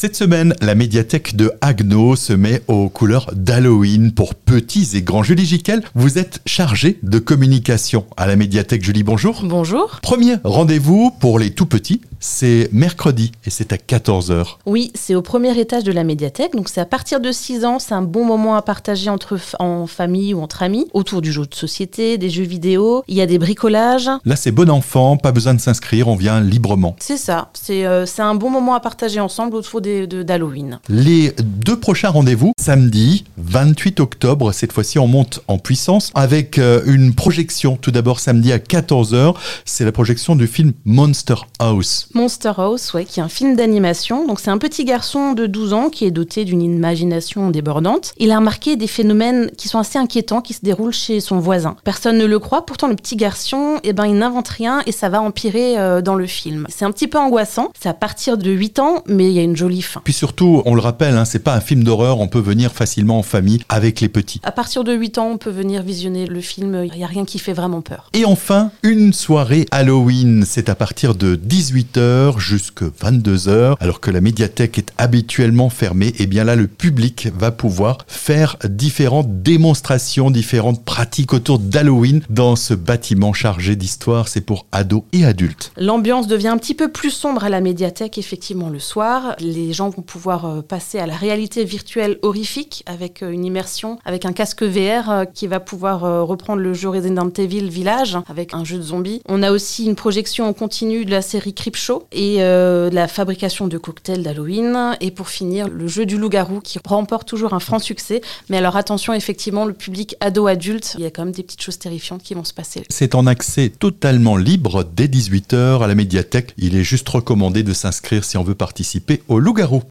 Cette semaine, la médiathèque de Haguenau se met aux couleurs d'Halloween pour petits et grands. Julie Giquel, vous êtes chargée de communication à la médiathèque. Julie, bonjour. Bonjour. Premier rendez-vous pour les tout petits, c'est mercredi et c'est à 14h. Oui, c'est au premier étage de la médiathèque, donc c'est à partir de 6 ans, c'est un bon moment à partager entre en famille ou entre amis, autour du jeu de société, des jeux vidéo, il y a des bricolages. Là, c'est bon enfant, pas besoin de s'inscrire, on vient librement. C'est ça, c'est euh, un bon moment à partager ensemble autour des- de- d'Halloween. Les deux prochains rendez-vous, samedi 28 octobre, cette fois-ci on monte en puissance avec euh, une projection tout d'abord samedi à 14h, c'est la projection du film Monster House. Monster House, ouais, qui est un film d'animation. Donc c'est un petit garçon de 12 ans qui est doté d'une imagination débordante. Il a remarqué des phénomènes qui sont assez inquiétants qui se déroulent chez son voisin. Personne ne le croit, pourtant le petit garçon, eh ben, il n'invente rien et ça va empirer euh, dans le film. C'est un petit peu angoissant, c'est à partir de 8 ans, mais il y a une jolie Puis surtout, on le rappelle, hein, c'est pas un film d'horreur, on peut venir facilement en famille avec les petits. À partir de 8 ans, on peut venir visionner le film, il n'y a rien qui fait vraiment peur. Et enfin, une soirée Halloween, c'est à partir de 18h jusqu'à 22h, alors que la médiathèque est habituellement fermée, et bien là le public va pouvoir faire différentes démonstrations, différentes pratiques autour d'Halloween dans ce bâtiment chargé d'histoire, c'est pour ados et adultes. L'ambiance devient un petit peu plus sombre à la médiathèque, effectivement, le soir. Les gens vont pouvoir euh, passer à la réalité virtuelle horrifique avec euh, une immersion, avec un casque VR euh, qui va pouvoir reprendre le jeu Resident Evil Village avec un jeu de zombies. On a aussi une projection en continu de la série Creepshow et la fabrication de cocktails d'Halloween. Et pour finir, le jeu du loup-garou qui remporte toujours un franc succès. Mais alors attention, effectivement, le public ado-adulte, il y a quand même des petites choses terrifiantes qui vont se passer. C'est en accès totalement libre dès 18h à la médiathèque. Il est juste recommandé de s'inscrire si on veut participer au loup-garou.